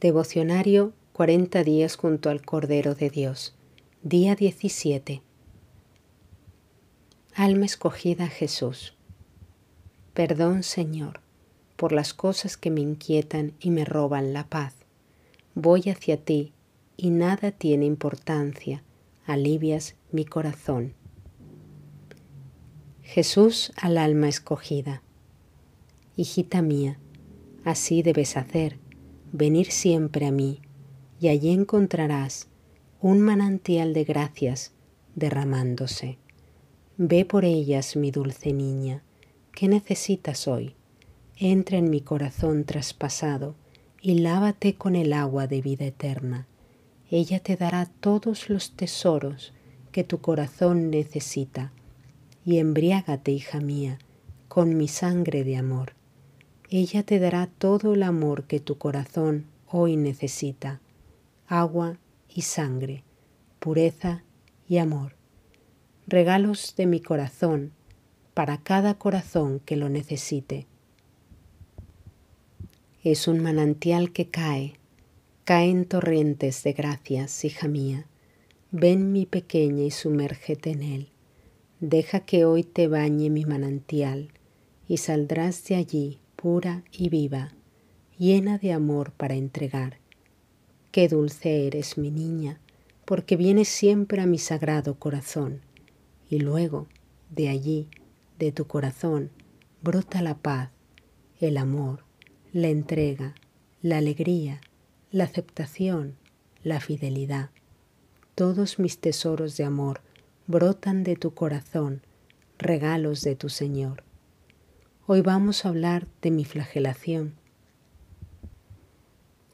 Devocionario 40 días junto al Cordero de Dios. Día 17. Alma escogida Jesús. Perdón, Señor, por las cosas que me inquietan y me roban la paz. Voy hacia ti y nada tiene importancia. Alivias mi corazón. Jesús al alma escogida. Hijita mía, así debes hacer venir siempre a mí, y allí encontrarás un manantial de gracias derramándose. Ve por ellas, mi dulce niña, ¿qué necesitas hoy? Entra en mi corazón traspasado y lávate con el agua de vida eterna. Ella te dará todos los tesoros que tu corazón necesita, y embriágate, hija mía, con mi sangre de amor ella te dará todo el amor que tu corazón hoy necesita, agua y sangre, pureza y amor, regalos de mi corazón para cada corazón que lo necesite. Es un manantial que cae, caen torrentes de gracias, hija mía. Ven mi pequeña y sumérgete en él. Deja que hoy te bañe mi manantial y saldrás de allí pura y viva, llena de amor para entregar. Qué dulce eres, mi niña, porque vienes siempre a mi sagrado corazón, y luego, de allí, de tu corazón, brota la paz, el amor, la entrega, la alegría, la aceptación, la fidelidad. Todos mis tesoros de amor brotan de tu corazón, regalos de tu Señor. Hoy vamos a hablar de mi flagelación.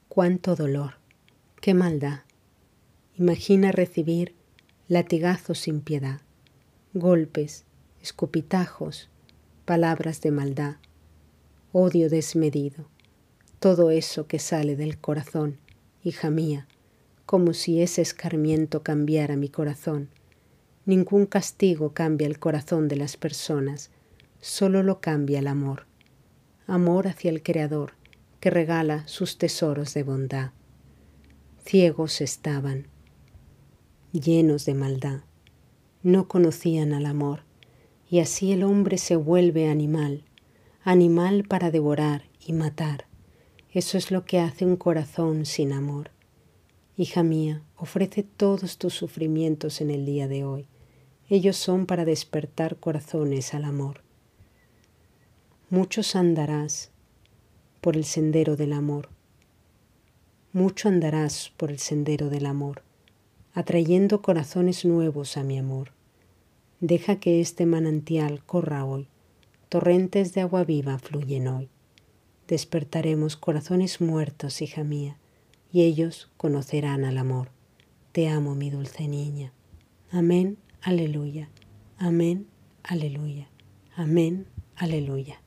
Cuánto dolor, qué maldad. Imagina recibir latigazos sin piedad, golpes, escupitajos, palabras de maldad, odio desmedido, todo eso que sale del corazón, hija mía, como si ese escarmiento cambiara mi corazón. Ningún castigo cambia el corazón de las personas, solo lo cambia el amor, amor hacia el Creador que regala sus tesoros de bondad. Ciegos estaban, llenos de maldad, no conocían al amor, y así el hombre se vuelve animal, animal para devorar y matar. Eso es lo que hace un corazón sin amor. Hija mía, ofrece todos tus sufrimientos en el día de hoy. Ellos son para despertar corazones al amor muchos andarás por el sendero del amor. Mucho andarás por el sendero del amor, atrayendo corazones nuevos a mi amor. Deja que este manantial corra hoy, torrentes de agua viva fluyen hoy. Despertaremos corazones muertos, hija mía, y ellos conocerán al amor. Te amo, mi dulce niña. Amén, aleluya. Amén, aleluya. Amén, aleluya.